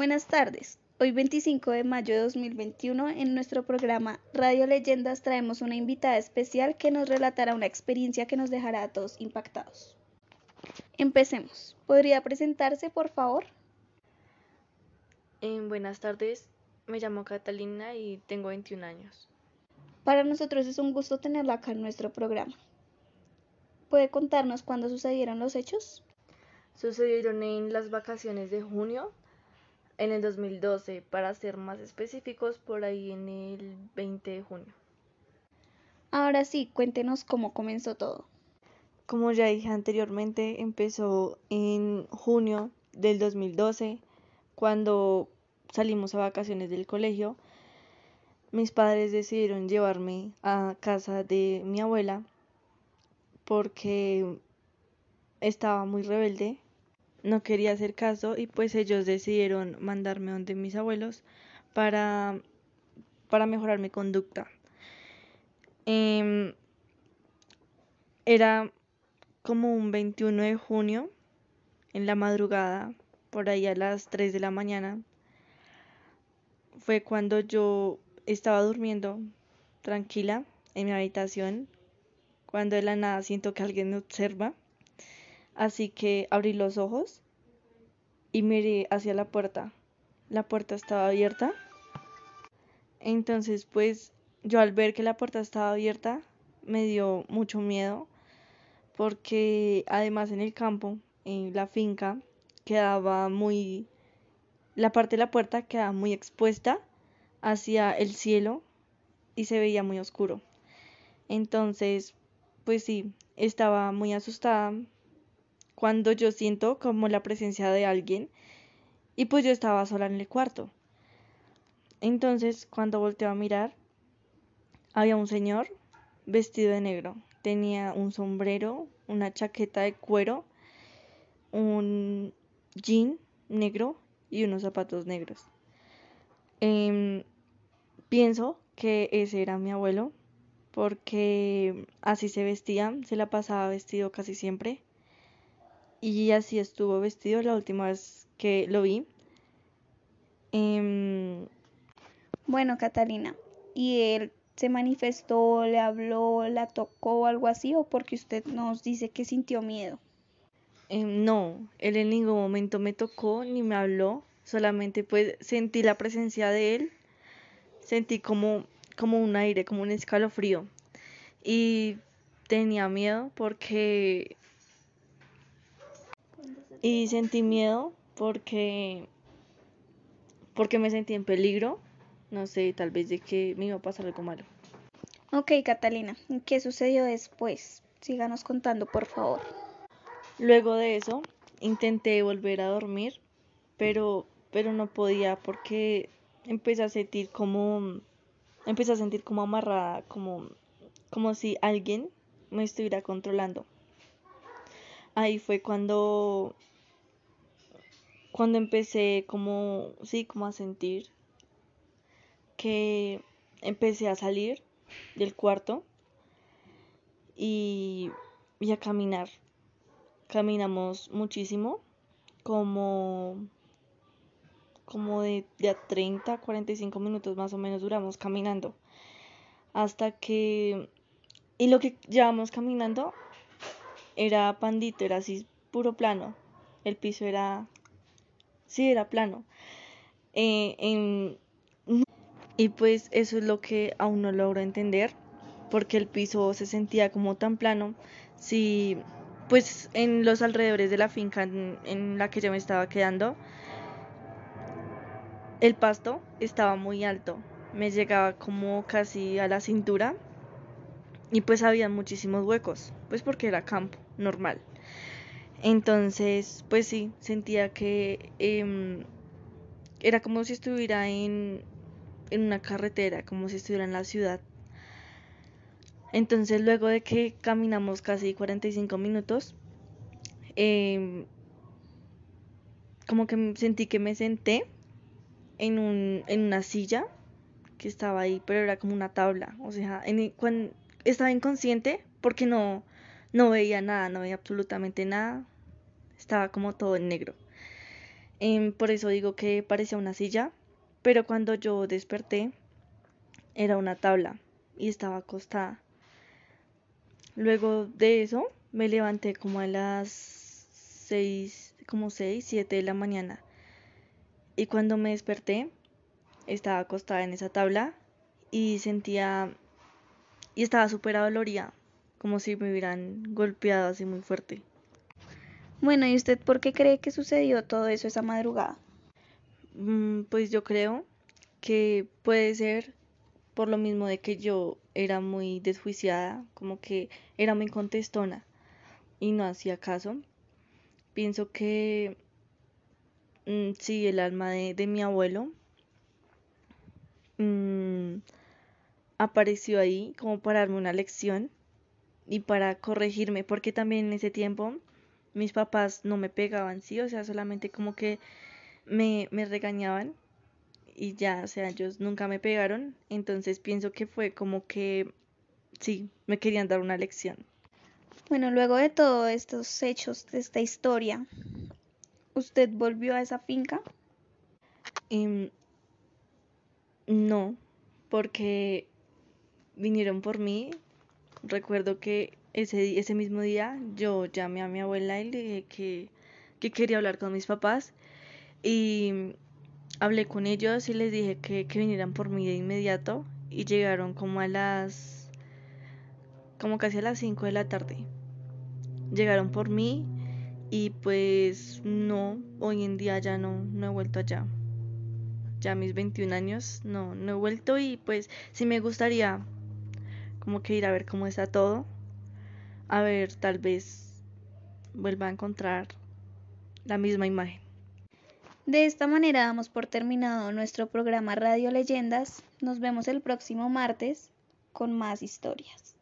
Buenas tardes. Hoy 25 de mayo de 2021 en nuestro programa Radio Leyendas traemos una invitada especial que nos relatará una experiencia que nos dejará a todos impactados. Empecemos. ¿Podría presentarse, por favor? Eh, buenas tardes, me llamo Catalina y tengo 21 años. Para nosotros es un gusto tenerla acá en nuestro programa. ¿Puede contarnos cuándo sucedieron los hechos? Sucedieron en las vacaciones de junio en el 2012, para ser más específicos, por ahí en el 20 de junio. Ahora sí, cuéntenos cómo comenzó todo. Como ya dije anteriormente, empezó en junio del 2012, cuando salimos a vacaciones del colegio. Mis padres decidieron llevarme a casa de mi abuela porque estaba muy rebelde no quería hacer caso y pues ellos decidieron mandarme donde mis abuelos para, para mejorar mi conducta. Em, era como un 21 de junio, en la madrugada, por ahí a las 3 de la mañana. Fue cuando yo estaba durmiendo tranquila en mi habitación, cuando de la nada siento que alguien me observa Así que abrí los ojos y miré hacia la puerta. La puerta estaba abierta. Entonces, pues yo al ver que la puerta estaba abierta, me dio mucho miedo porque además en el campo, en la finca, quedaba muy... La parte de la puerta quedaba muy expuesta hacia el cielo y se veía muy oscuro. Entonces, pues sí, estaba muy asustada, cuando yo siento como la presencia de alguien y pues yo estaba sola en el cuarto. Entonces, cuando volteo a mirar, había un señor vestido de negro. Tenía un sombrero, una chaqueta de cuero, un jean negro y unos zapatos negros. Em, pienso que ese era mi abuelo porque así se vestía, se la pasaba vestido casi siempre y así estuvo vestido la última vez que lo vi. Em, bueno, Catalina, ¿y él se manifestó, le habló, la tocó o algo así o porque usted nos dice que sintió miedo? Em, no, él en ningún momento me tocó ni me habló, solamente pues sentí la presencia de él, sentí como, como un aire, como un escalofrío y tenía miedo porque y sentí miedo porque porque me sentí en peligro, no sé, tal vez de que me iba a pasar algo malo. Ok, Catalina, ¿qué sucedió después? Síganos contando, por favor. Luego de eso, intenté volver a dormir, pero pero no podía porque empecé a sentir como empecé a sentir como amarrada, como como si alguien me estuviera controlando. Ahí fue cuando cuando empecé como, sí, como a sentir que empecé a salir del cuarto y, a caminar. Caminamos muchísimo, como, como de, de a 30 a 45 minutos más o menos duramos caminando. Hasta que... Y lo que llevamos caminando era pandito, era así puro plano. El piso era sí era plano. Eh, y pues eso es lo que aún no logro entender, porque el piso se sentía como tan plano. Si, pues en los alrededores de la finca en, en la que yo me estaba quedando, el pasto estaba muy alto, me llegaba como casi a la cintura y pues había muchísimos huecos, pues porque era campo, normal. Entonces, pues sí, sentía que em, era como si estuviera en, en una carretera, como si estuviera en la ciudad. Entonces, luego de que caminamos casi 45 minutos, em, como que sentí que me senté en, un, en una silla que estaba ahí, pero era como una tabla. O sea, en, estaba inconsciente porque no, no veía nada, no veía absolutamente nada. Estaba como todo en negro. Em, por eso digo que parecía una silla, pero cuando yo desperté era una tabla y estaba acostada. Luego de eso me levanté como a las seis, como seis, siete de la mañana. Y cuando me desperté, estaba acostada en esa tabla y sentía y estaba súper dolorida, como si me hubieran golpeado así muy fuerte. Bueno, ¿y usted por qué cree que sucedió todo eso esa madrugada? Mm, pues yo creo que puede ser por lo mismo de que yo era muy desjuiciada, como que era muy contestona y no hacía caso. Pienso que mm, sí, el alma de, de mi abuelo mm, apareció ahí como para darme una lección y para corregirme, porque también en ese tiempo mis papás no me pegaban, sí, o sea, solamente como que me, me regañaban y ya, o sea, ellos nunca me pegaron, entonces pienso que fue como que sí, me querían dar una lección. Bueno, luego de todos estos hechos, de esta historia, ¿usted volvió a esa finca? Em, no, porque vinieron por mí. Recuerdo que ese, ese mismo día yo llamé a mi abuela y le dije que, que quería hablar con mis papás y hablé con ellos y les dije que, que vinieran por mí de inmediato y llegaron como a las como casi a las 5 de la tarde. Llegaron por mí y pues no hoy en día ya no no he vuelto allá. Ya mis 21 años no no he vuelto y pues sí me gustaría como que ir a ver cómo está todo a ver tal vez vuelva a encontrar la misma imagen de esta manera damos por terminado nuestro programa Radio Leyendas. Nos vemos el próximo martes con más historias.